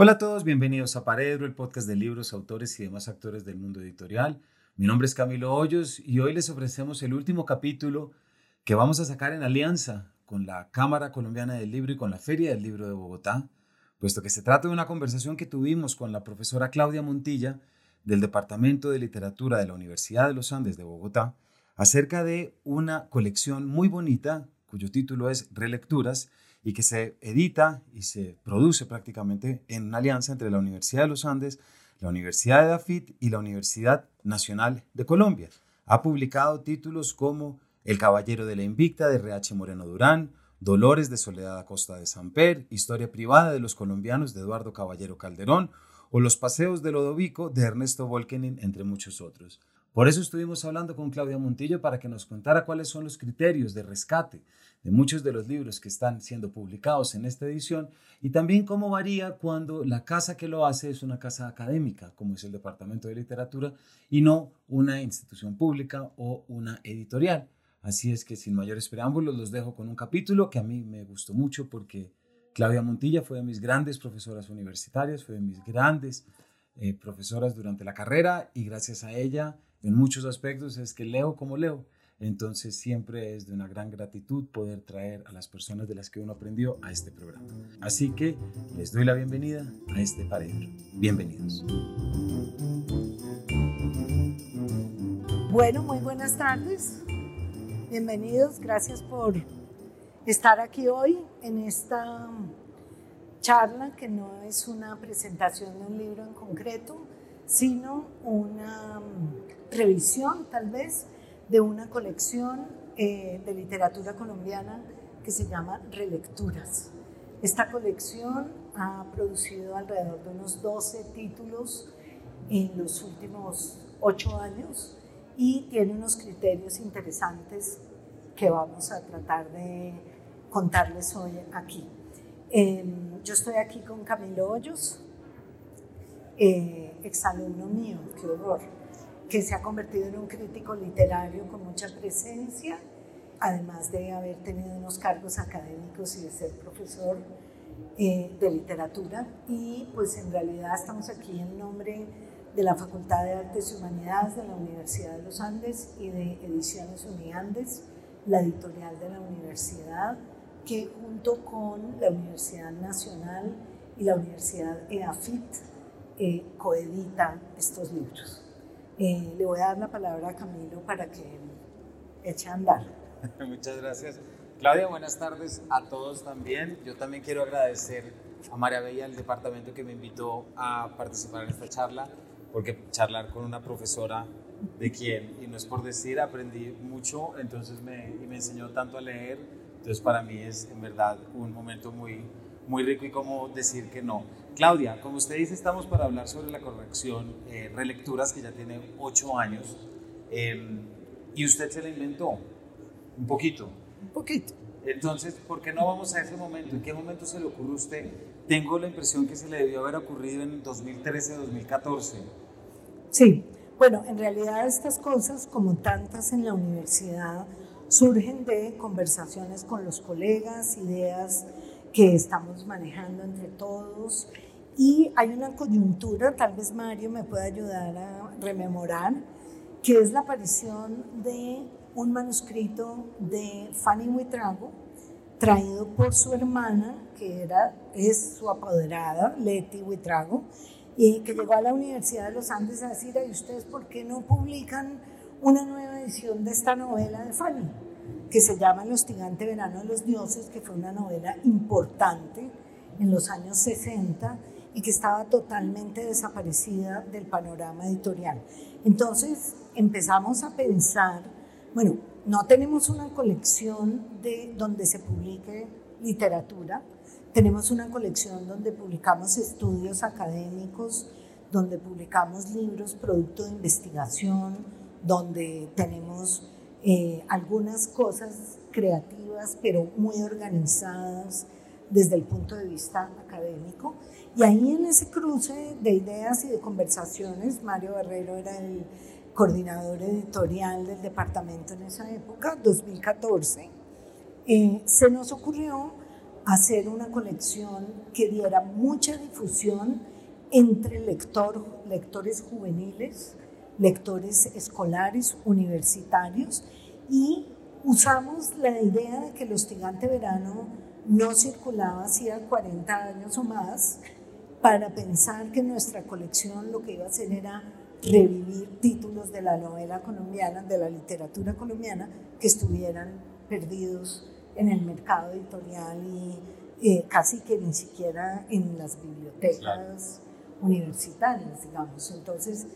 Hola a todos, bienvenidos a Paredro, el podcast de libros, autores y demás actores del mundo editorial. Mi nombre es Camilo Hoyos y hoy les ofrecemos el último capítulo que vamos a sacar en alianza con la Cámara Colombiana del Libro y con la Feria del Libro de Bogotá, puesto que se trata de una conversación que tuvimos con la profesora Claudia Montilla del Departamento de Literatura de la Universidad de los Andes de Bogotá acerca de una colección muy bonita cuyo título es Relecturas y que se edita y se produce prácticamente en una alianza entre la Universidad de los Andes, la Universidad de Dafit y la Universidad Nacional de Colombia. Ha publicado títulos como El Caballero de la Invicta de R.H. Moreno Durán, Dolores de Soledad Acosta de Samper, Historia privada de los colombianos de Eduardo Caballero Calderón o Los Paseos de Lodovico de Ernesto Volkenin, entre muchos otros. Por eso estuvimos hablando con Claudia Montillo para que nos contara cuáles son los criterios de rescate de muchos de los libros que están siendo publicados en esta edición y también cómo varía cuando la casa que lo hace es una casa académica, como es el Departamento de Literatura, y no una institución pública o una editorial. Así es que sin mayores preámbulos los dejo con un capítulo que a mí me gustó mucho porque Claudia Montilla fue de mis grandes profesoras universitarias, fue de mis grandes eh, profesoras durante la carrera y gracias a ella en muchos aspectos es que leo como leo. Entonces siempre es de una gran gratitud poder traer a las personas de las que uno aprendió a este programa. Así que les doy la bienvenida a este paredro. Bienvenidos. Bueno, muy buenas tardes. Bienvenidos. Gracias por estar aquí hoy en esta charla que no es una presentación de un libro en concreto, sino una revisión tal vez de una colección eh, de literatura colombiana que se llama Relecturas. Esta colección ha producido alrededor de unos 12 títulos en los últimos 8 años y tiene unos criterios interesantes que vamos a tratar de contarles hoy aquí. Em, yo estoy aquí con Camilo Hoyos, eh, exalumno mío, qué horror que se ha convertido en un crítico literario con mucha presencia, además de haber tenido unos cargos académicos y de ser profesor eh, de literatura. Y pues en realidad estamos aquí en nombre de la Facultad de Artes y Humanidades de la Universidad de los Andes y de Ediciones Uniandes, la editorial de la universidad, que junto con la Universidad Nacional y la Universidad EAFIT eh, coedita estos libros. Eh, le voy a dar la palabra a Camilo para que eche a andar. Muchas gracias. Claudia, buenas tardes a todos también. Yo también quiero agradecer a María Bella, el departamento que me invitó a participar en esta charla, porque charlar con una profesora de quien, y no es por decir, aprendí mucho, entonces me, y me enseñó tanto a leer, entonces para mí es en verdad un momento muy, muy rico y como decir que no. Claudia, como usted dice, estamos para hablar sobre la corrección eh, Relecturas, que ya tiene ocho años, em, y usted se la inventó, un poquito. Un poquito. Entonces, ¿por qué no vamos a ese momento? ¿En qué momento se le ocurre a usted? Tengo la impresión que se le debió haber ocurrido en 2013-2014. Sí, bueno, en realidad estas cosas, como tantas en la universidad, surgen de conversaciones con los colegas, ideas que estamos manejando entre todos y hay una coyuntura, tal vez Mario me pueda ayudar a rememorar, que es la aparición de un manuscrito de Fanny Huitrago, traído por su hermana, que era, es su apoderada, Leti Huitrago, y que llegó a la Universidad de los Andes a decir, ¿y ustedes por qué no publican una nueva edición de esta novela de Fanny? Que se llama El hostigante verano de los dioses, que fue una novela importante en los años 60 y que estaba totalmente desaparecida del panorama editorial. Entonces empezamos a pensar, bueno, no tenemos una colección de donde se publique literatura, tenemos una colección donde publicamos estudios académicos, donde publicamos libros producto de investigación, donde tenemos eh, algunas cosas creativas, pero muy organizadas desde el punto de vista académico. Y ahí en ese cruce de ideas y de conversaciones, Mario Barrero era el coordinador editorial del departamento en esa época, 2014, eh, se nos ocurrió hacer una colección que diera mucha difusión entre lector, lectores juveniles, lectores escolares, universitarios, y usamos la idea de que el hostigante verano no circulaba hacía 40 años o más para pensar que nuestra colección lo que iba a hacer era revivir títulos de la novela colombiana, de la literatura colombiana, que estuvieran perdidos en el mercado editorial y eh, casi que ni siquiera en las bibliotecas universitarias, digamos. Entonces,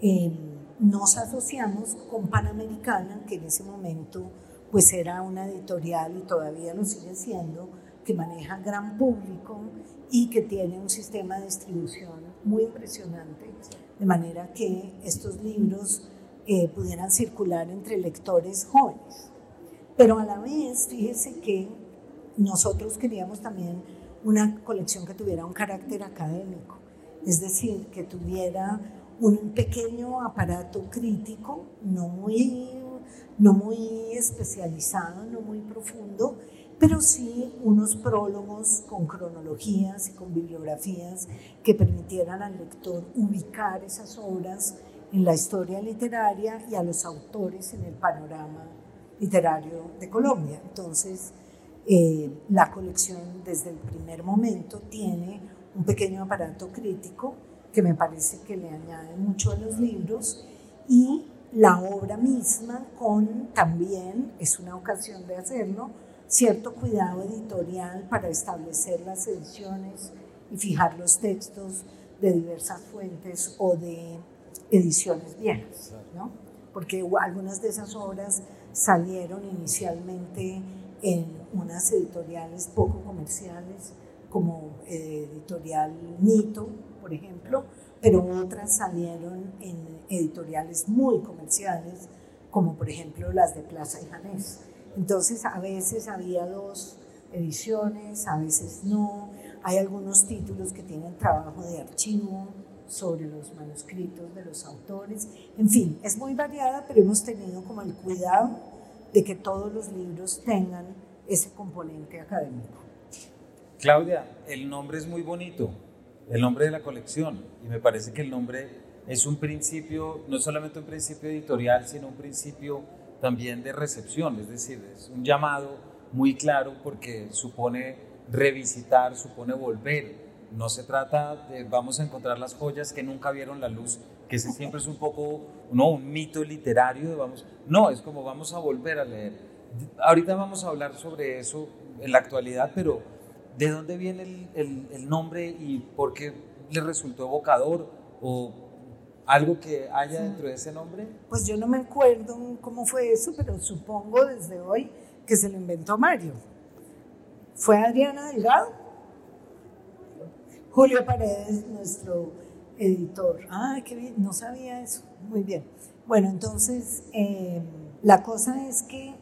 em, nos asociamos con Panamericana, que en ese momento pues era una editorial y todavía lo sigue siendo, que maneja gran público y que tiene un sistema de distribución muy impresionante, de manera que estos libros eh, pudieran circular entre lectores jóvenes. Pero a la vez, fíjese que nosotros queríamos también una colección que tuviera un carácter académico, es decir, que tuviera un pequeño aparato crítico, no muy, no muy especializado, no muy profundo, pero sí unos prólogos con cronologías y con bibliografías que permitieran al lector ubicar esas obras en la historia literaria y a los autores en el panorama literario de Colombia. Entonces, eh, la colección desde el primer momento tiene un pequeño aparato crítico que me parece que le añade mucho a los libros y la obra misma con también, es una ocasión de hacerlo, cierto cuidado editorial para establecer las ediciones y fijar los textos de diversas fuentes o de ediciones viejas, ¿no? porque algunas de esas obras salieron inicialmente en unas editoriales poco comerciales, como eh, editorial Mito, por ejemplo, pero otras salieron en editoriales muy comerciales, como por ejemplo las de Plaza y Janés. Entonces a veces había dos ediciones, a veces no. Hay algunos títulos que tienen trabajo de archivo sobre los manuscritos de los autores. En fin, es muy variada, pero hemos tenido como el cuidado de que todos los libros tengan ese componente académico. Claudia, el nombre es muy bonito, el nombre de la colección, y me parece que el nombre es un principio, no solamente un principio editorial, sino un principio también de recepción, es decir, es un llamado muy claro porque supone revisitar, supone volver. No se trata de vamos a encontrar las joyas que nunca vieron la luz, que ese siempre es un poco, no, un mito literario, vamos, no, es como vamos a volver a leer. Ahorita vamos a hablar sobre eso en la actualidad, pero ¿de dónde viene el, el, el nombre y por qué le resultó evocador o ¿Algo que haya dentro de ese nombre? Pues yo no me acuerdo cómo fue eso, pero supongo desde hoy que se lo inventó Mario. ¿Fue Adriana Delgado? Julio Paredes, nuestro editor. Ah, qué bien, no sabía eso. Muy bien. Bueno, entonces, eh, la cosa es que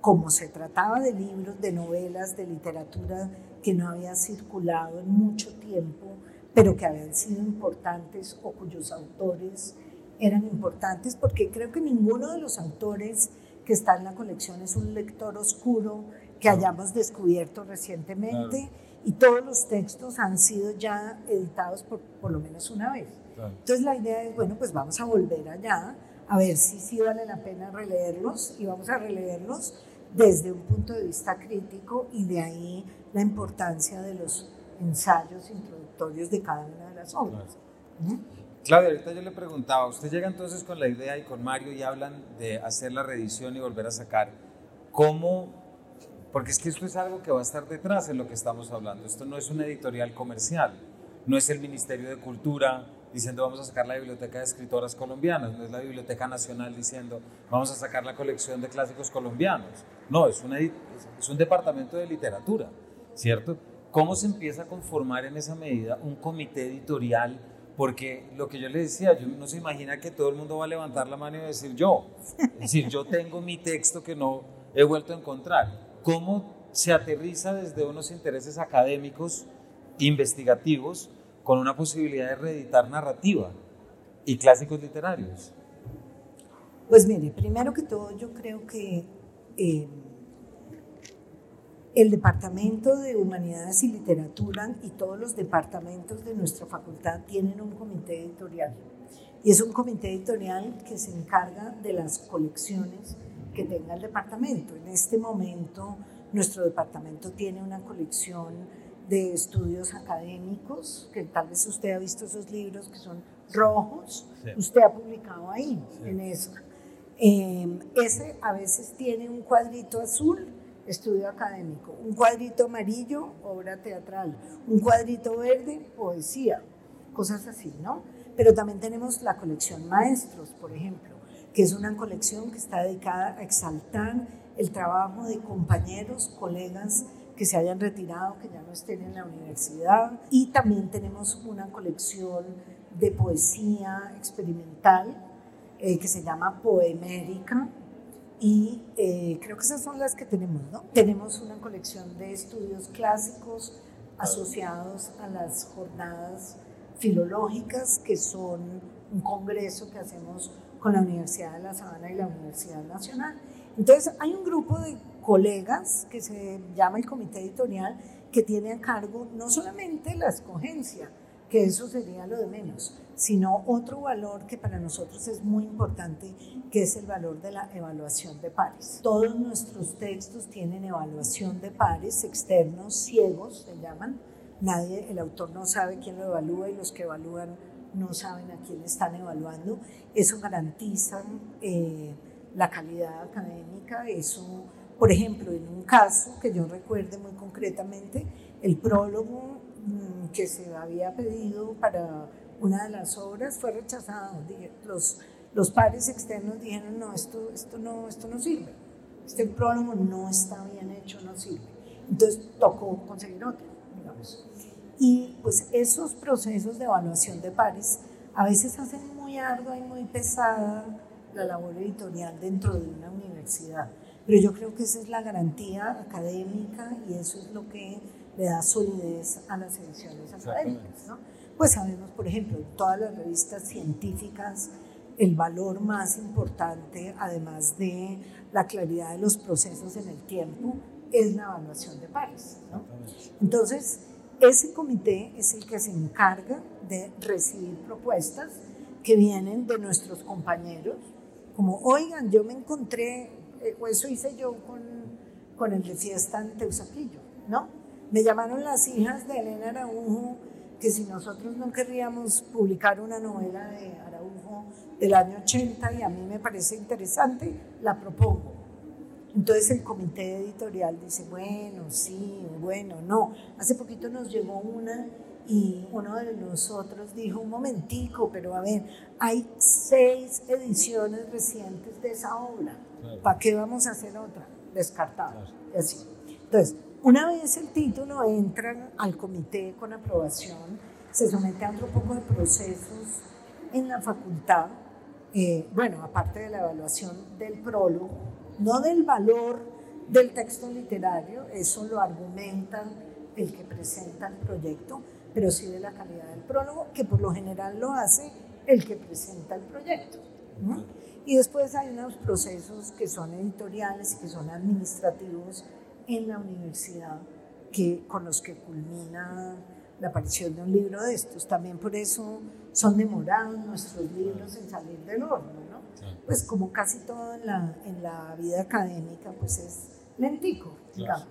como se trataba de libros, de novelas, de literatura que no había circulado en mucho tiempo, pero que habían sido importantes o cuyos autores eran importantes, porque creo que ninguno de los autores que está en la colección es un lector oscuro que hayamos descubierto recientemente y todos los textos han sido ya editados por, por lo menos una vez. Entonces la idea es, bueno, pues vamos a volver allá a ver si sí vale la pena releerlos y vamos a releerlos desde un punto de vista crítico y de ahí la importancia de los ensayos introductorios de cada una de las obras. Claudia, ahorita yo le preguntaba, usted llega entonces con la idea y con Mario y hablan de hacer la reedición y volver a sacar. ¿Cómo? Porque es que esto es algo que va a estar detrás en lo que estamos hablando. Esto no es una editorial comercial, no es el Ministerio de Cultura diciendo vamos a sacar la Biblioteca de Escritoras Colombianas, no es la Biblioteca Nacional diciendo vamos a sacar la colección de clásicos colombianos. No, es, una, es un departamento de literatura, ¿cierto? ¿Cómo se empieza a conformar en esa medida un comité editorial? Porque lo que yo le decía, yo no se imagina que todo el mundo va a levantar la mano y decir yo. Decir, yo tengo mi texto que no he vuelto a encontrar. ¿Cómo se aterriza desde unos intereses académicos, investigativos, con una posibilidad de reeditar narrativa y clásicos literarios? Pues mire, primero que todo yo creo que eh, el Departamento de Humanidades y Literatura y todos los departamentos de nuestra facultad tienen un comité editorial. Y es un comité editorial que se encarga de las colecciones que tenga el departamento. En este momento, nuestro departamento tiene una colección de estudios académicos, que tal vez usted ha visto esos libros que son rojos, usted ha publicado ahí, en eso. Eh, ese a veces tiene un cuadrito azul estudio académico, un cuadrito amarillo, obra teatral, un cuadrito verde, poesía, cosas así, ¿no? Pero también tenemos la colección Maestros, por ejemplo, que es una colección que está dedicada a exaltar el trabajo de compañeros, colegas que se hayan retirado, que ya no estén en la universidad. Y también tenemos una colección de poesía experimental eh, que se llama Poemérica, y eh, creo que esas son las que tenemos, ¿no? Tenemos una colección de estudios clásicos asociados a las jornadas filológicas, que son un congreso que hacemos con la Universidad de La Sabana y la Universidad Nacional. Entonces, hay un grupo de colegas que se llama el Comité Editorial, que tiene a cargo no solamente la escogencia, que eso sería lo de menos, sino otro valor que para nosotros es muy importante, que es el valor de la evaluación de pares. Todos nuestros textos tienen evaluación de pares externos, ciegos se llaman. Nadie, el autor no sabe quién lo evalúa y los que evalúan no saben a quién están evaluando. Eso garantiza eh, la calidad académica. Eso, por ejemplo, en un caso que yo recuerde muy concretamente, el prólogo que se había pedido para una de las obras fue rechazado. Los, los pares externos dijeron, no esto, esto no, esto no sirve. Este prólogo no está bien hecho, no sirve. Entonces tocó conseguir otro, digamos. Y pues esos procesos de evaluación de pares a veces hacen muy ardua y muy pesada la labor editorial dentro de una universidad. Pero yo creo que esa es la garantía académica y eso es lo que le da solidez a las ediciones académicas. ¿no? Pues sabemos, por ejemplo, en todas las revistas científicas, el valor más importante, además de la claridad de los procesos en el tiempo, es la evaluación de pares. ¿no? Entonces, ese comité es el que se encarga de recibir propuestas que vienen de nuestros compañeros, como, oigan, yo me encontré, eh, o eso hice yo con, con el de fiesta en Teusaquillo, ¿no? Me llamaron las hijas de Elena Araujo que si nosotros no querríamos publicar una novela de Araujo del año 80 y a mí me parece interesante, la propongo. Entonces el comité editorial dice, bueno, sí, bueno, no. Hace poquito nos llegó una y uno de nosotros dijo, un momentico, pero a ver, hay seis ediciones recientes de esa obra. ¿Para qué vamos a hacer otra? Descartado. así. Entonces, una vez el título entra al comité con aprobación, se somete a otro poco de procesos en la facultad, eh, bueno, aparte de la evaluación del prólogo, no del valor del texto literario, eso lo argumenta el que presenta el proyecto, pero sí de la calidad del prólogo, que por lo general lo hace el que presenta el proyecto. Y después hay unos procesos que son editoriales que son administrativos en la universidad que, con los que culmina la aparición de un libro de estos. También por eso son demorados nuestros libros en salir del horno, ¿no? Pues como casi todo en la, en la vida académica, pues es lentico, digamos,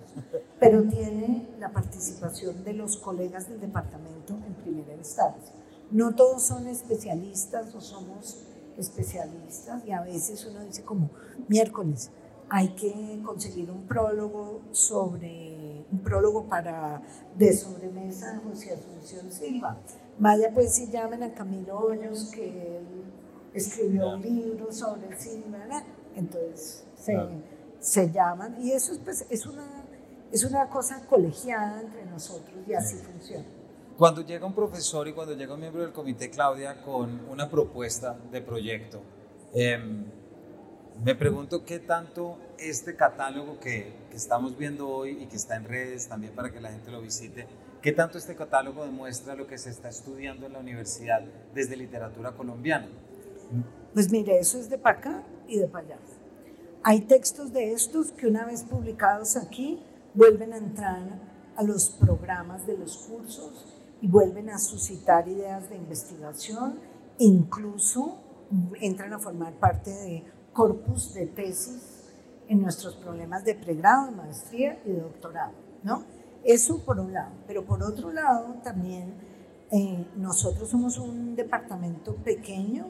pero tiene la participación de los colegas del departamento en primera instancia. No todos son especialistas o somos especialistas y a veces uno dice como miércoles, hay que conseguir un prólogo sobre un prólogo para de sobremesa de José Asunción Silva. Vaya pues si llamen a Camilo Hoyos que él escribió un libro sobre el cine, entonces se, se, llaman y eso pues, es una es una cosa colegiada entre nosotros y así funciona. Cuando llega un profesor y cuando llega un miembro del comité, Claudia, con una propuesta de proyecto, eh, me pregunto qué tanto este catálogo que, estamos viendo hoy y que está en redes también para que la gente lo visite, qué tanto este catálogo demuestra lo que se está estudiando en la universidad desde literatura colombiana. Pues mire, eso es de para acá y de para allá. Hay textos de estos que una vez publicados aquí vuelven a entrar a los programas de los cursos y vuelven a suscitar ideas de investigación, incluso entran a formar parte de corpus de tesis en nuestros problemas de pregrado, de maestría y de doctorado, ¿no? Eso por un lado, pero por otro lado también eh, nosotros somos un departamento pequeño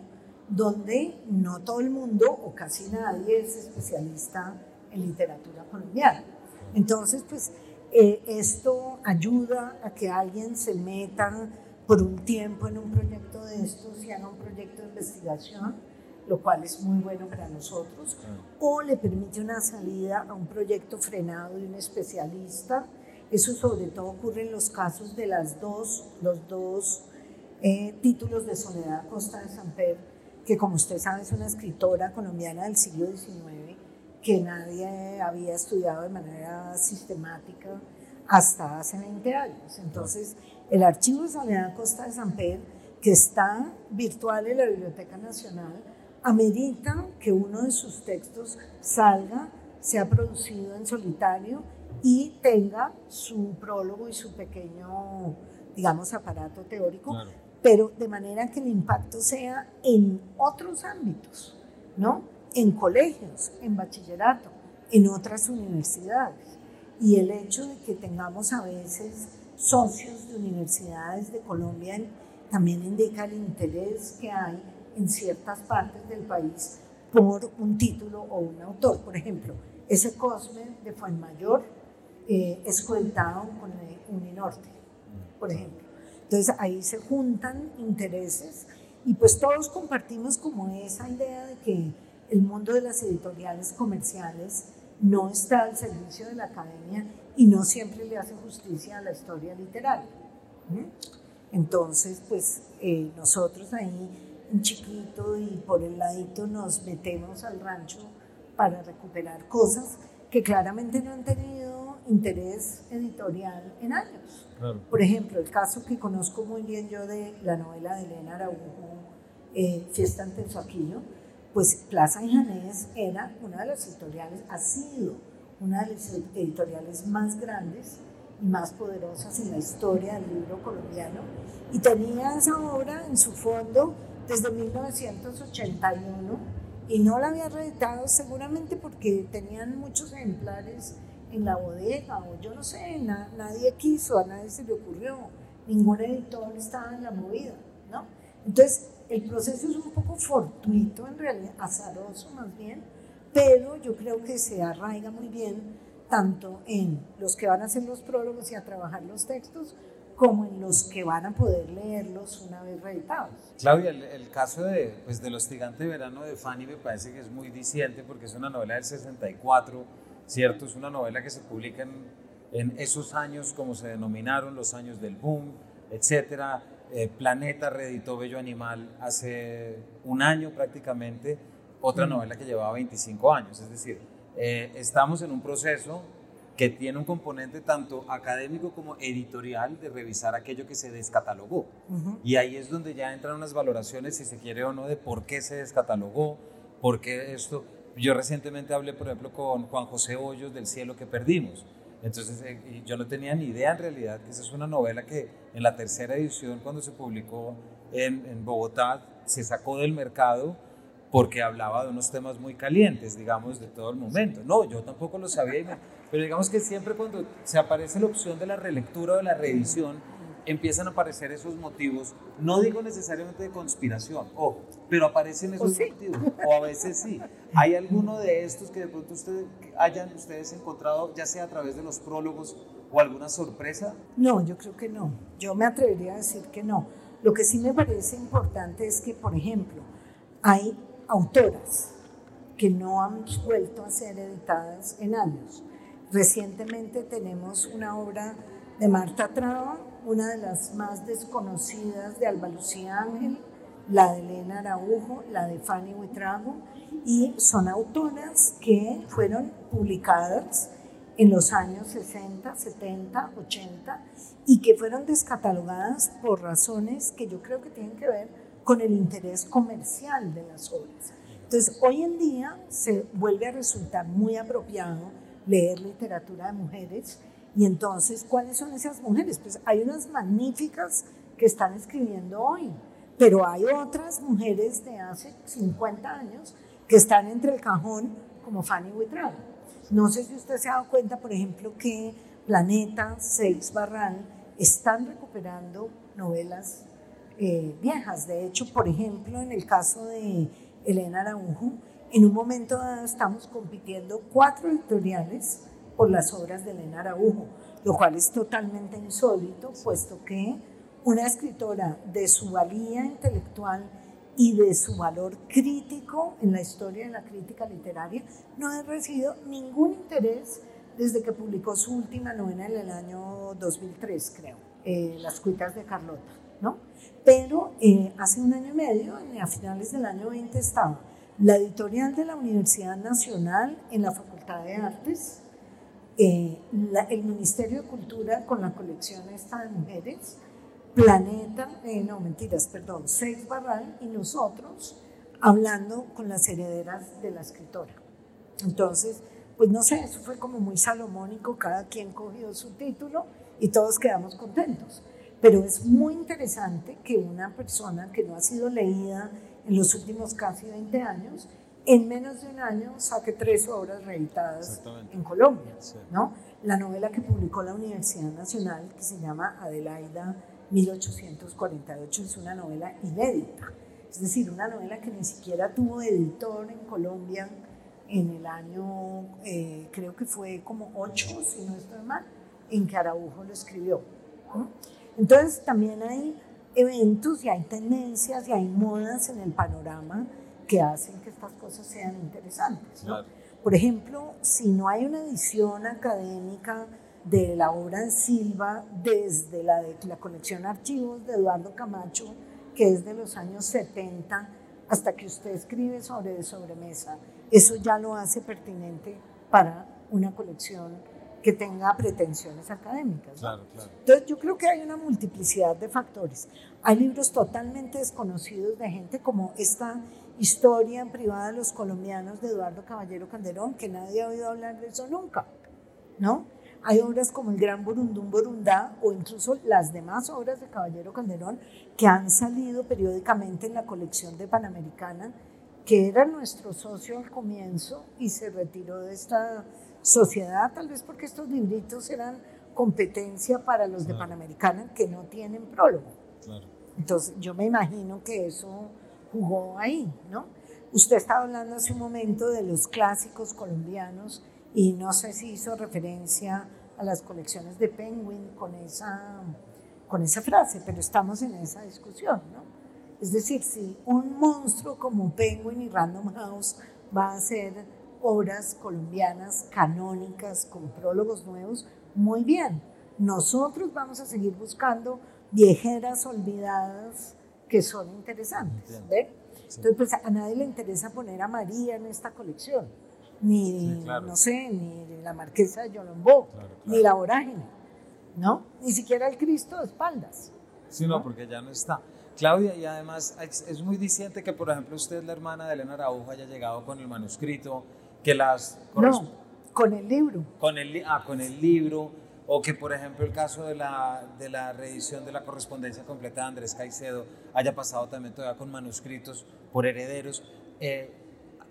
donde no todo el mundo o casi nadie es especialista en literatura colombiana. Entonces, pues eh, esto ayuda a que alguien se meta por un tiempo en un proyecto de estos y haga un proyecto de investigación, lo cual es muy bueno para nosotros, o le permite una salida a un proyecto frenado de un especialista. Eso sobre todo ocurre en los casos de las dos, los dos eh, títulos de Soledad Costa de San Pedro, que como usted sabe es una escritora colombiana del siglo XIX que nadie había estudiado de manera sistemática hasta hace 20 años. Entonces, el archivo de Soledad Costa de San Pedro, que está virtual en la Biblioteca Nacional, amerita que uno de sus textos salga, sea producido en solitario y tenga su prólogo y su pequeño, digamos, aparato teórico, pero de manera que el impacto sea en otros ámbitos, ¿no? En colegios, en bachillerato, en otras universidades. Y el hecho de que tengamos a veces socios de universidades de Colombia también indica el interés que hay en ciertas partes del país por un título o un autor. Por ejemplo, ese Cosme de Fuenmayor eh, es coeditado con Uninorte, por ejemplo. Entonces ahí se juntan intereses y pues todos compartimos como esa idea de que el mundo de las editoriales comerciales no está al servicio de la academia y no siempre le hace justicia a la historia literaria. Entonces, pues eh, nosotros ahí un chiquito y por el ladito nos metemos al rancho para recuperar cosas que claramente no han tenido interés editorial en años. Por ejemplo, el caso que conozco muy bien yo de la novela de Elena Araujo, eh, Fiesta en Tensoaquillo, pues Plaza y Janés era una de las editoriales, ha sido una de las editoriales más grandes y más poderosas en la historia del libro colombiano y tenía esa obra en su fondo desde 1981 y no la había reeditado seguramente porque tenían muchos ejemplares en la bodega o yo no sé, nadie quiso, a nadie se le ocurrió, ningún editor estaba en la movida, ¿no? Entonces, el proceso es un poco fortuito, en realidad, azaroso más bien, pero yo creo que se arraiga muy bien tanto en los que van a hacer los prólogos y a trabajar los textos, como en los que van a poder leerlos una vez reeditados. Claudia, el, caso de, pues, del hostigante verano de Fanny me parece que es muy diciente porque es una novela del 64 ¿cierto? Es una novela que se publica en, esos años, como se denominaron, los años del boom, etcétera. Eh, Planeta reeditó Bello Animal hace un año prácticamente, otra mm. novela que llevaba 25 años. Es decir, eh, estamos en un proceso que tiene un componente tanto académico como editorial de revisar aquello que se descatalogó. Y ahí es donde ya entran unas valoraciones, si se quiere o no, de por qué se descatalogó, por qué esto. Yo recientemente hablé, por ejemplo, con Juan José Hoyos del Cielo que Perdimos. Entonces, eh, yo no tenía ni idea en realidad que esa es una novela que en la tercera edición, cuando se publicó en, en Bogotá, se sacó del mercado porque hablaba de unos temas muy calientes, digamos, de todo el momento. No, yo tampoco lo sabía, pero digamos que siempre cuando se aparece la opción de la relectura o de la reedición, empiezan a aparecer esos motivos, no digo necesariamente de conspiración, ojo, pero aparecen esos motivos, o a veces sí. ¿Hay alguno de estos que de pronto ustedes hayan ustedes encontrado, ya sea a través de los prólogos o alguna sorpresa? No, yo creo que no. Yo me atrevería a decir que no. Lo que sí me parece importante es que, por ejemplo, hay autoras que no han vuelto a ser editadas en años. Recientemente tenemos una obra de Marta Traba, una de las más desconocidas de Alba Lucía Ángel, la de Elena Araujo, la de Fanny Huitrago, y son autoras que fueron publicadas en los años 60, 70, 80 y que fueron descatalogadas por razones que yo creo que tienen que ver con el interés comercial de las obras. Entonces, hoy en día se vuelve a resultar muy apropiado leer literatura de mujeres. Y entonces, ¿cuáles son esas mujeres? Pues hay unas magníficas que están escribiendo hoy, pero hay otras mujeres de hace 50 años que están entre el cajón, como Fanny Witral. No sé si usted se ha dado cuenta, por ejemplo, que Planeta, Seix Barral están recuperando novelas eh, viejas. De hecho, por ejemplo, en el caso de Elena Araujo, en un momento dado estamos compitiendo cuatro editoriales por las obras de Elena Araujo, lo cual es totalmente insólito, puesto que una escritora de su valía intelectual y de su valor crítico en la historia de la crítica literaria no ha recibido ningún interés desde que publicó su última novela en el año 2003, creo, eh, Las cuitas de Carlota, ¿no? Pero eh, hace un año y medio, a finales del año 20, estaba la editorial de la Universidad Nacional en la Facultad de Artes, eh, el Ministerio de Cultura con la colección esta de mujeres, Planeta, eh, no mentiras, perdón, Seis Barral y nosotros hablando con las herederas de la escritora. Entonces, pues no sé, eso fue como muy salomónico, cada quien cogió su título y todos quedamos contentos. Pero es muy interesante que una persona que no ha sido leída en los últimos casi 20 años, en menos de un año saque tres obras reeditadas en Colombia. ¿no? La novela que publicó la Universidad Nacional, que se llama Adelaida 1848, es una novela inédita. Es decir, una novela que ni siquiera tuvo editor en Colombia en el año, eh, creo que fue como 8, si no estoy mal, en que Araujo lo escribió. Entonces también hay eventos y hay tendencias y hay modas en el panorama que hacen que estas cosas sean interesantes. Por ejemplo, si no hay una edición académica de la obra de Silva desde la de la colección Archivos de Eduardo Camacho, que es de los años 70, hasta que usted escribe sobre sobremesa, eso ya lo hace pertinente para una colección que tenga pretensiones académicas. Claro, claro. Entonces yo creo que hay una multiplicidad de factores. Hay libros totalmente desconocidos de gente como esta historia privada de los colombianos de Eduardo Caballero Calderón, que nadie ha oído hablar de eso nunca, ¿no? Hay obras como El Gran Burundún Burundá o incluso las demás obras de Caballero Calderón que han salido periódicamente en la colección de Panamericana, que era nuestro socio al comienzo y se retiró de esta sociedad, tal vez porque estos libritos eran competencia para los de Panamericana que no tienen prólogo. Entonces, yo me imagino que eso jugó ahí, ¿no? Usted estaba hablando hace un momento de los clásicos colombianos y no sé si hizo referencia a las colecciones de Penguin con esa, con esa frase, pero estamos en esa discusión, ¿no? Es decir, si un monstruo como Penguin y Random House va a ser obras colombianas canónicas con prólogos nuevos, muy bien. Nosotros vamos a seguir buscando viejeras olvidadas que son interesantes. Entonces, pues a nadie le interesa poner a María en esta colección, ni, no sé, ni la Marquesa de Yolombó, ni la Vorágine, ¿no? Ni siquiera el Cristo de espaldas. Sí, no, porque ya no está. Claudia, y además es muy diciente que, por ejemplo, usted, la hermana de Elena Araujo, haya llegado con el manuscrito que las... No, con el libro. Con el, ah, con el libro, o que por ejemplo el caso de la, de la reedición de la correspondencia completa de Andrés Caicedo haya pasado también todavía con manuscritos por herederos. Eh,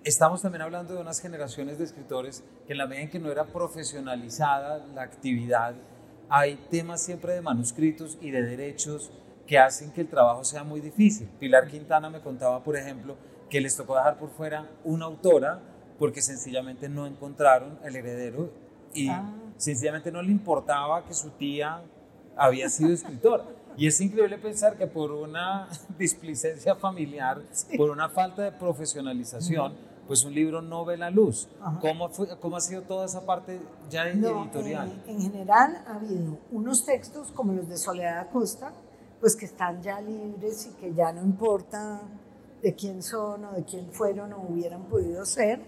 estamos también hablando de unas generaciones de escritores que en la medida en que no era profesionalizada la actividad, hay temas siempre de manuscritos y de derechos que hacen que el trabajo sea muy difícil. Pilar Quintana me contaba, por ejemplo, que les tocó dejar por fuera una autora porque sencillamente no encontraron el heredero y ah. sencillamente no le importaba que su tía había sido escritora. Y es increíble pensar que por una displicencia familiar, por una falta de profesionalización, pues un libro no ve la luz. ¿Cómo, ¿Cómo, ha sido toda esa parte ya editorial? En, general ha habido unos textos como los de Soledad Acosta, pues que están ya libres y que ya no importa de quién son o de quién fueron o hubieran podido ser.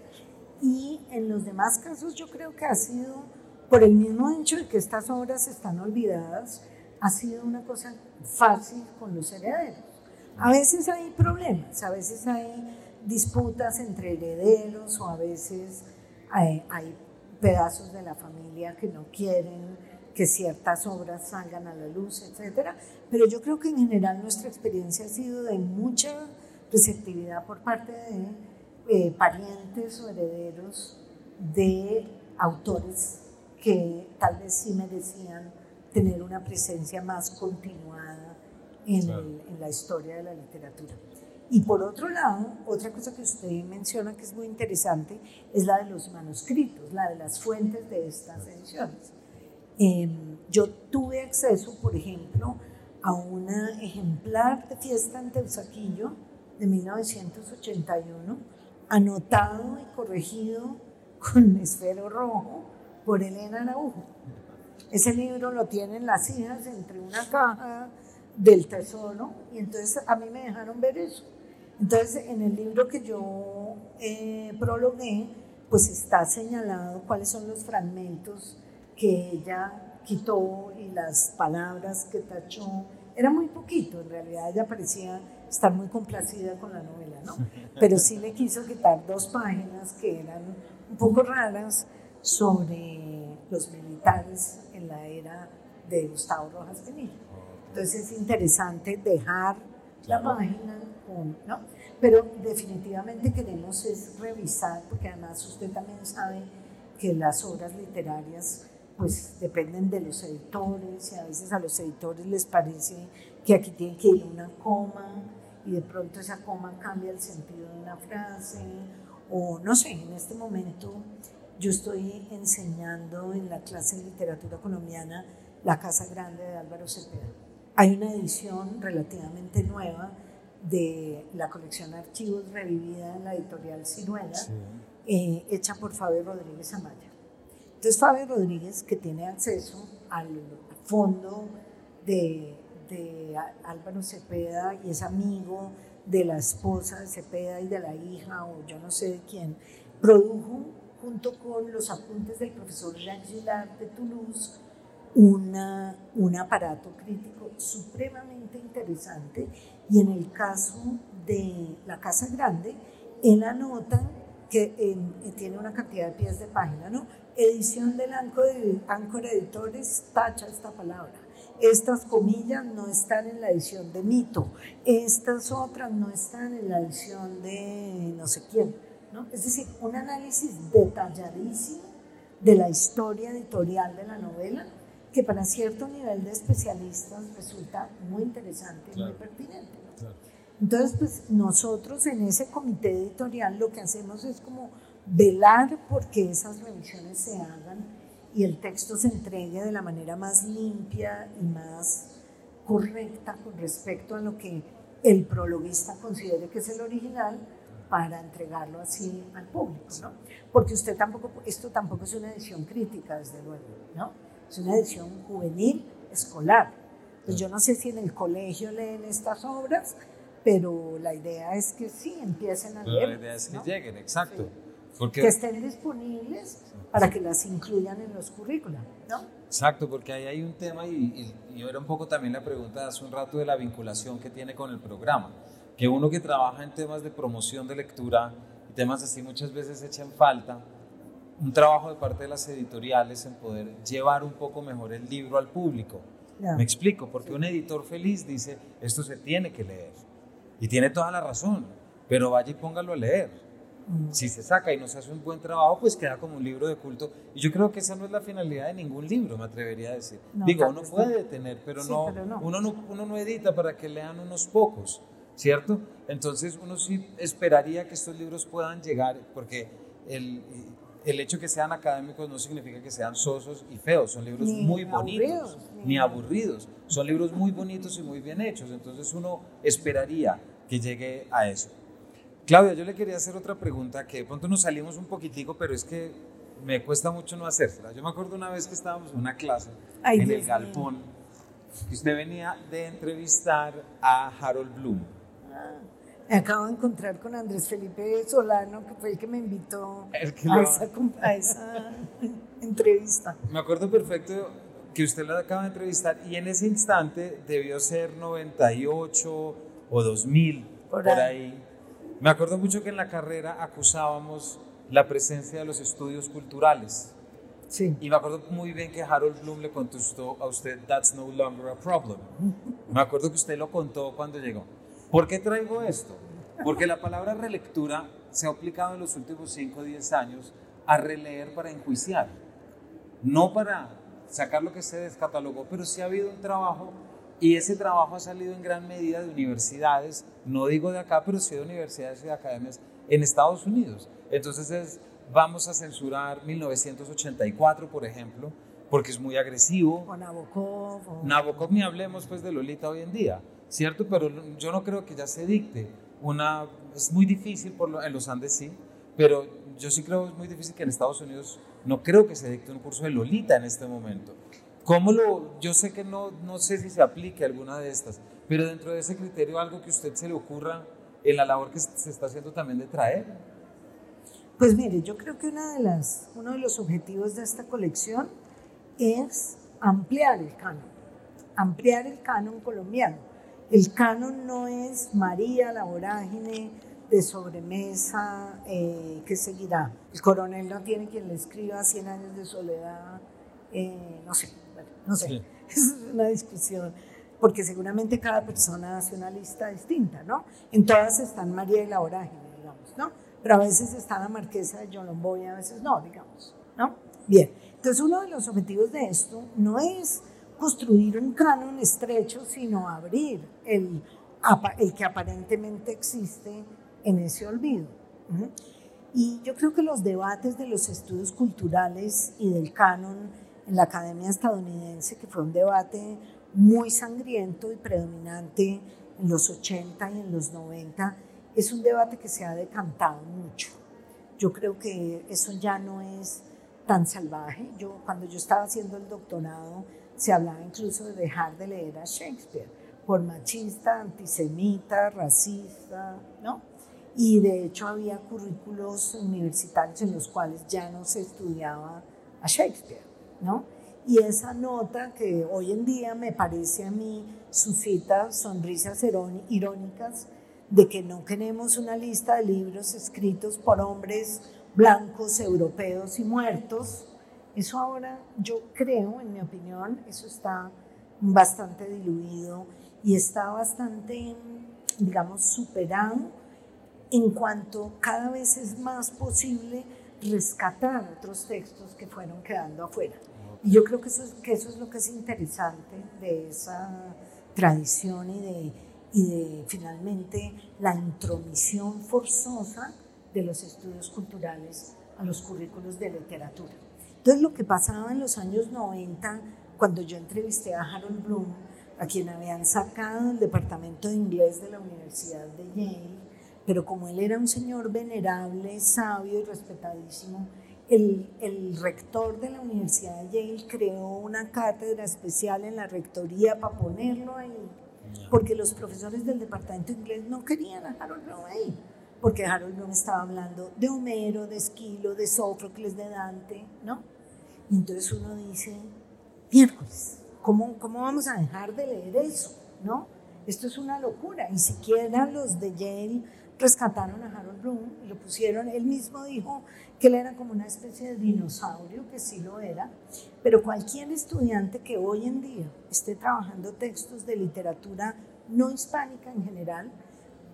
Y en los demás casos yo creo que ha sido, por el mismo hecho de que estas obras están olvidadas, ha sido una cosa fácil con los herederos. A veces hay problemas, a veces hay disputas entre herederos o a veces hay, hay pedazos de la familia que no quieren que ciertas obras salgan a la luz, etcétera. Pero yo creo que en general nuestra experiencia ha sido de mucha receptividad por parte de eh, parientes o herederos de autores que tal vez sí merecían tener una presencia más continuada en, en la historia de la literatura. Y por otro lado, otra cosa que usted menciona que es muy interesante es la de los manuscritos, la de las fuentes de estas ediciones. Em, yo tuve acceso, por ejemplo, a un ejemplar de Fiesta en Teusaquillo de 1981, anotado y corregido con esfero rojo por Elena Araujo. Ese libro lo tienen las hijas entre una caja del tesoro y entonces a mí me dejaron ver eso. Entonces en el libro que yo eh, prologué, pues está señalado cuáles son los fragmentos que ella quitó y las palabras que tachó. Era muy poquito, en realidad ella parecía estar muy complacida con la novela, ¿no? Pero sí le quiso quitar dos páginas que eran un poco raras sobre los militares en la era de Gustavo Rojas Benítez. Entonces es interesante dejar la página con, ¿no? Pero definitivamente queremos es revisar, porque además usted también sabe que las obras literarias pues dependen de los editores y a veces a los editores les parece que aquí tiene que ir una coma y de pronto esa coma cambia el sentido de una frase o no sé, en este momento yo estoy enseñando en la clase de literatura colombiana La Casa Grande de Álvaro Cepeda. Hay una edición relativamente nueva de la colección Archivos revivida en la editorial Ciruela, eh, hecha por Fabio Rodríguez Amaya. Entonces Fabio Rodríguez, que tiene acceso al fondo de, de Álvaro Cepeda y es amigo de la esposa de Cepeda y de la hija o yo no sé de quién, produjo junto con los apuntes del profesor Jacques de Toulouse una, un aparato crítico supremamente interesante y en el caso de la Casa Grande, él anota que tiene una cantidad de pies de página, ¿no? edición del Ancor Editores tacha esta palabra. Estas comillas no están en la edición de Mito, estas otras no están en la edición de no sé quién. ¿no? Es decir, un análisis detalladísimo de la historia editorial de la novela que para cierto nivel de especialistas resulta muy interesante y muy pertinente. Entonces, pues nosotros en ese comité editorial lo que hacemos es como velar porque esas revisiones se hagan y el texto se entregue de la manera más limpia y más correcta con respecto a lo que el prologuista considere que es el original para entregarlo así al público, ¿no? Porque usted tampoco, esto tampoco es una edición crítica, desde luego, ¿no? Es una edición juvenil, escolar. Pues yo no sé si en el colegio leen estas obras, pero la idea es que sí empiecen a leer. La idea es que lleguen, exacto que estén disponibles para que las incluyan en los currículos, ¿no? Exacto, porque ahí hay un tema y, y, era un poco también la pregunta de hace un rato de la vinculación que tiene con el programa, que uno que trabaja en temas de promoción de lectura y temas así muchas veces echa en falta un trabajo de parte de las editoriales en poder llevar un poco mejor el libro al público. Me explico, porque un editor feliz dice, esto se tiene que leer. Y tiene toda la razón, pero vaya y póngalo a leer si se saca y no se hace un buen trabajo, pues queda como un libro de culto. Y yo creo que esa no es la finalidad de ningún libro, me atrevería a decir. Digo, uno puede detener, pero, no, Uno no, uno no edita para que lean unos pocos, ¿cierto? Entonces uno sí esperaría que estos libros puedan llegar, porque el, el hecho que sean académicos no significa que sean sosos y feos, son libros muy bonitos, ni aburridos, son libros muy bonitos y muy bien hechos, entonces uno esperaría que llegue a eso. Claudia, yo le quería hacer otra pregunta que de pronto nos salimos un poquitico, pero es que me cuesta mucho no hacérsela. Yo me acuerdo una vez que estábamos en una clase en el Galpón, que usted venía de entrevistar a Harold Bloom. Ah, me acabo de encontrar con Andrés Felipe Solano, que fue el que me invitó a, esa, a, esa, entrevista. Me acuerdo perfecto que usted la acaba de entrevistar y en ese instante debió ser 98 o 2000, por, ahí me acuerdo mucho que en la carrera acusábamos la presencia de los estudios culturales Sí. Y me acuerdo muy bien que Harold Bloom le contestó a usted, That's no longer a problem. Me acuerdo que usted lo contó cuando llegó. ¿Por qué traigo esto? Porque la palabra relectura se ha aplicado en los últimos 5 o 10 años a releer para enjuiciar, no para sacar lo que se descatalogó, pero sí ha habido un trabajo y ese trabajo ha salido en gran medida de universidades, no digo de acá, pero sí de universidades y de academias en Estados Unidos. Entonces es, vamos a censurar 1984, por ejemplo, porque es muy agresivo. O Nabokov. Nabokov ni hablemos pues de Lolita hoy en día, ¿cierto? Pero yo no creo que ya se dicte una... Es muy difícil, por lo, en los Andes sí, pero yo sí creo que es muy difícil que en Estados Unidos no creo que se dicte un curso de Lolita en este momento. ¿Cómo lo, yo sé que no, no sé si se aplique alguna de estas, pero dentro de ese criterio algo que a usted se le ocurra en la labor que se está haciendo también de traer. Pues mire, yo creo que una de las, uno de los objetivos de esta colección es ampliar el canon, ampliar el canon colombiano. El canon no es María, la vorágine, de sobremesa eh, que seguirá. El coronel no tiene quien le escriba 100 años de soledad, eh, no sé, no sé, es una discusión, porque seguramente cada persona hace una lista distinta, ¿no? En todas están María y la Vorágine, digamos, ¿no? Pero a veces está la Marquesa de Yolombo y a veces no, digamos, ¿no? Bien, entonces uno de los objetivos de esto no es construir un canon estrecho, sino abrir el, el que aparentemente existe en ese olvido. Y yo creo que los debates de los estudios culturales y del canon en la Academia estadounidense, que fue un debate muy sangriento y predominante en los 80 y en los 90, es un debate que se ha decantado mucho. Yo creo que eso ya no es tan salvaje. Yo, cuando yo estaba haciendo el doctorado, se hablaba incluso de dejar de leer a Shakespeare por machista, antisemita, racista, ¿no? y de hecho había currículos universitarios en los cuales ya no se estudiaba a Shakespeare, ¿no? Y esa nota que hoy en día me parece a mí suscita sonrisas irónicas de que no queremos una lista de libros escritos por hombres blancos, europeos y muertos. Eso ahora yo creo, en mi opinión, eso está bastante diluido y está bastante, digamos, superado en cuanto cada vez es más posible rescatar otros textos que fueron quedando afuera. Y yo creo que eso, es, que eso es lo que es interesante de esa tradición y de, y de finalmente la intromisión forzosa de los estudios culturales a los currículos de literatura. Entonces lo que pasaba en los años 90, cuando yo entrevisté a Harold Bloom, a quien habían sacado del departamento de inglés de la Universidad de Yale, pero como él era un señor venerable, sabio y respetadísimo, el, el, rector de la Universidad de Yale creó una cátedra especial en la rectoría para ponerlo ahí, porque los profesores del departamento de inglés no querían a Harold Bloom ahí, porque Harold Bloom estaba hablando de Homero, de Esquilo, de Sófocles, de Dante, ¿no? Y entonces uno dice, miércoles, ¿cómo, ¿cómo vamos a dejar de leer eso? ¿No? Esto es una locura, y siquiera los de Yale rescataron a Harold Bloom y lo pusieron, él mismo dijo que él era como una especie de dinosaurio, que sí lo era, pero cualquier estudiante que hoy en día esté trabajando textos de literatura no hispánica en general,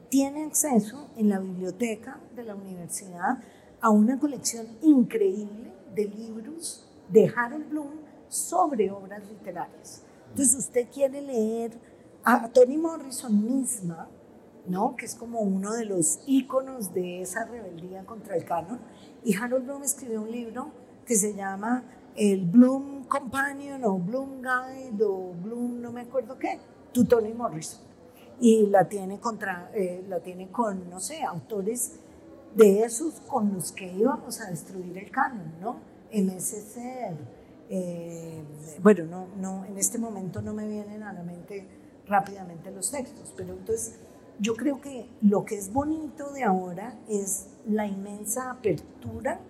tiene acceso en la biblioteca de la universidad a una colección increíble de libros de Harold Bloom sobre obras literarias. Entonces usted quiere leer a Toni Morrison misma, ¿no? que es como uno de los íconos de esa rebeldía contra el canon. Y Harold Bloom escribió un libro que se llama El Bloom Companion o Bloom Guide o Bloom no me acuerdo qué, to Toni Morrison. Y la tiene, contra, eh, la tiene con, no sé, autores de esos con los que íbamos a destruir el canon, ¿no? MSC, eh, bueno, no, no, en este momento no me vienen a la mente rápidamente los textos, pero entonces yo creo que lo que es bonito de ahora es la inmensa apertura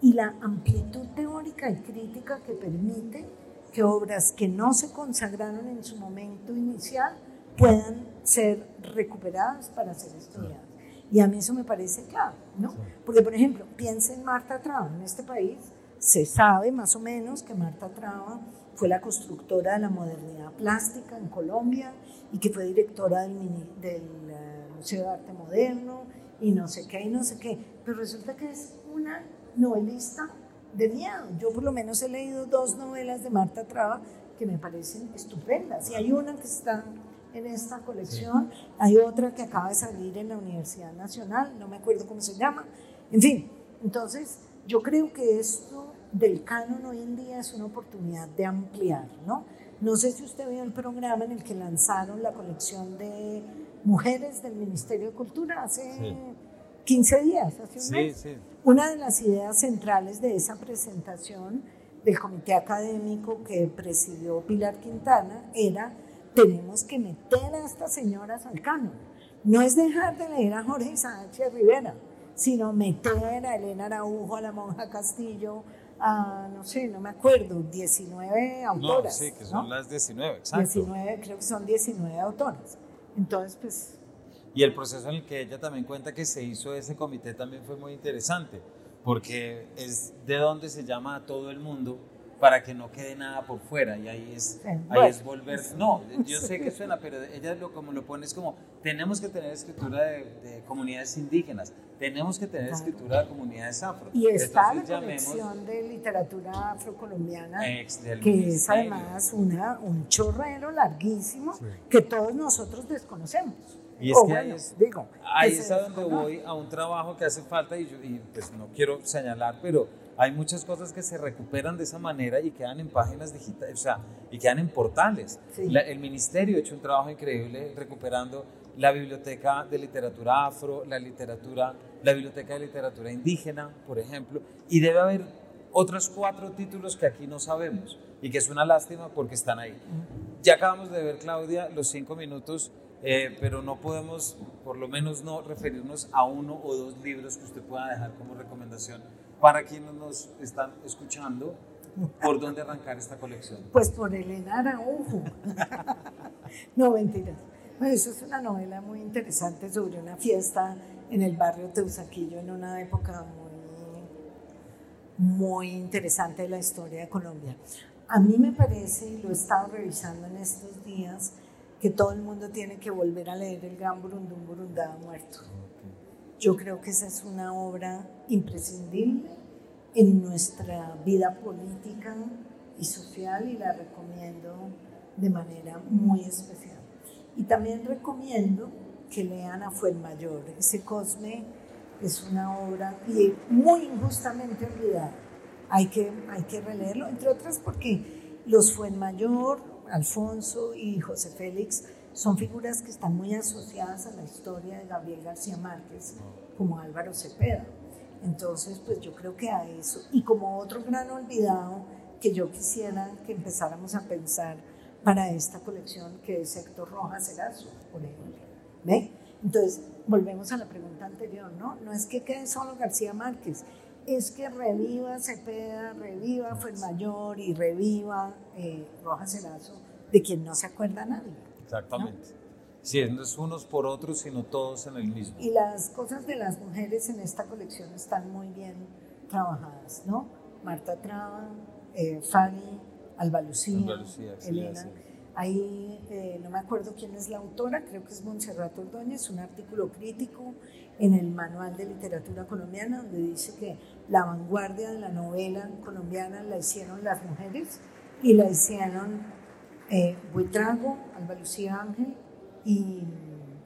y la amplitud teórica y crítica que permite que obras que no se consagraron en su momento inicial puedan ser recuperadas para ser estudiadas. Y a mí eso me parece claro, ¿no? Porque, por ejemplo, piensa en Marta Traum, en este país, se sabe más o menos que Marta Traba fue la constructora de la modernidad plástica en Colombia y que fue directora del, del eh, Museo de Arte Moderno y no sé qué y no sé qué. Pero resulta que es una novelista de miedo. Yo por lo menos he leído dos novelas de Marta Traba que me parecen estupendas. Y hay una que está en esta colección, hay otra que acaba de salir en la Universidad Nacional, no me acuerdo cómo se llama. En fin, entonces yo creo que esto del canon hoy en día es una oportunidad de ampliar, ¿no? No sé si usted vio el programa en el que lanzaron la colección de mujeres del Ministerio de Cultura hace 15 días, hace un mes. Sí. Una de las ideas centrales de esa presentación del comité académico que presidió Pilar Quintana era tenemos que meter a estas señoras al canon. No es dejar de leer a Jorge Sánchez Rivera, sino meter a Elena Araujo, a la monja Castillo, a, no sé, no me acuerdo, 19 autoras. No, sí, que son las 19, exacto. 19, creo que son 19 autoras. Entonces, pues... Y el proceso en el que ella también cuenta que se hizo ese comité también fue muy interesante porque es de donde se llama a todo el mundo para que no quede nada por fuera y ahí es, ahí es volver, no, yo sé que suena, pero ella lo, como lo pone es como, tenemos que tener escritura de, comunidades indígenas, tenemos que tener escritura de comunidades afro. Y está la colección de literatura afrocolombiana, que es además una, un chorrero larguísimo que todos nosotros desconocemos. Y es que ahí, es, digo, ahí es a donde voy a un trabajo que hace falta y, yo, y pues no quiero señalar, pero hay muchas cosas que se recuperan de esa manera y quedan en páginas digitales, o sea, y quedan en portales. el ministerio ha hecho un trabajo increíble recuperando la biblioteca de literatura afro, la literatura, la biblioteca de literatura indígena, por ejemplo, y debe haber otros cuatro títulos que aquí no sabemos y que es una lástima porque están ahí. Ya acabamos de ver, Claudia, los cinco minutos eh, pero no podemos, por lo menos no referirnos a uno o dos libros que usted pueda dejar como recomendación para quienes nos están escuchando. ¿Por dónde arrancar esta colección? Pues por Elena Araujo. no, mentiras. Bueno, eso es una novela muy interesante sobre una fiesta en el barrio Teusaquillo en una época muy, muy interesante de la historia de Colombia. A mí me parece, y lo he estado revisando en estos días, que todo el mundo tiene que volver a leer El Gran Burundún Burundá Muerto. Yo creo que esa es una obra imprescindible en nuestra vida política y social y la recomiendo de manera muy especial. Y también recomiendo que lean a Fuenmayor. Ese Cosme es una obra muy injustamente olvidada. Hay que, hay que releerlo, entre otras porque los Fuenmayor Alfonso y José Félix son figuras que están muy asociadas a la historia de Gabriel García Márquez, como Álvaro Cepeda. Entonces, pues yo creo que a eso, y como otro gran olvidado que yo quisiera que empezáramos a pensar para esta colección, que es Héctor Rojas Erazo, por ejemplo. ¿Ve? Entonces, volvemos a la pregunta anterior, ¿no? No es que quede solo García Márquez, es que reviva Cepeda, reviva mayor y reviva eh, Rojas Celazo, de quien no se acuerda nadie. Exactamente. Sí, no es unos por otros, sino todos en el mismo. Y las cosas de las mujeres en esta colección están muy bien trabajadas, ¿no? Marta Traba, eh, Fanny, Alba Lucía, Elena. Ahí eh, no me acuerdo quién es la autora, creo que es Montserrat Ordóñez, un artículo crítico en el Manual de Literatura Colombiana donde dice que la vanguardia de la novela colombiana la hicieron las mujeres y la hicieron eh, Buitrago, Alba Lucía Ángel y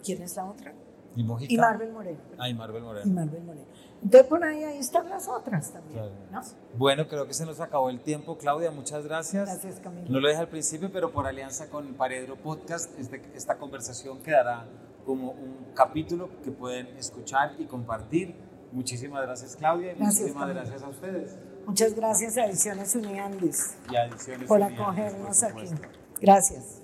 ¿quién es la otra? Y, y Marvel Moreno. Ah, y Marvel Moreno. Y Marvel Moreno. Entonces por ahí, ahí están las otras también. ¿no? Bueno, creo que se nos acabó el tiempo. Claudia, muchas gracias. Gracias, Camilo. No lo dije al principio, pero por alianza con Paredro Podcast, este, esta conversación quedará como un capítulo que pueden escuchar y compartir. Muchísimas gracias, Claudia. Y muchísimas gracias a ustedes. Muchas gracias a Ediciones Uniandes y a Ediciones por acogernos aquí. Gracias.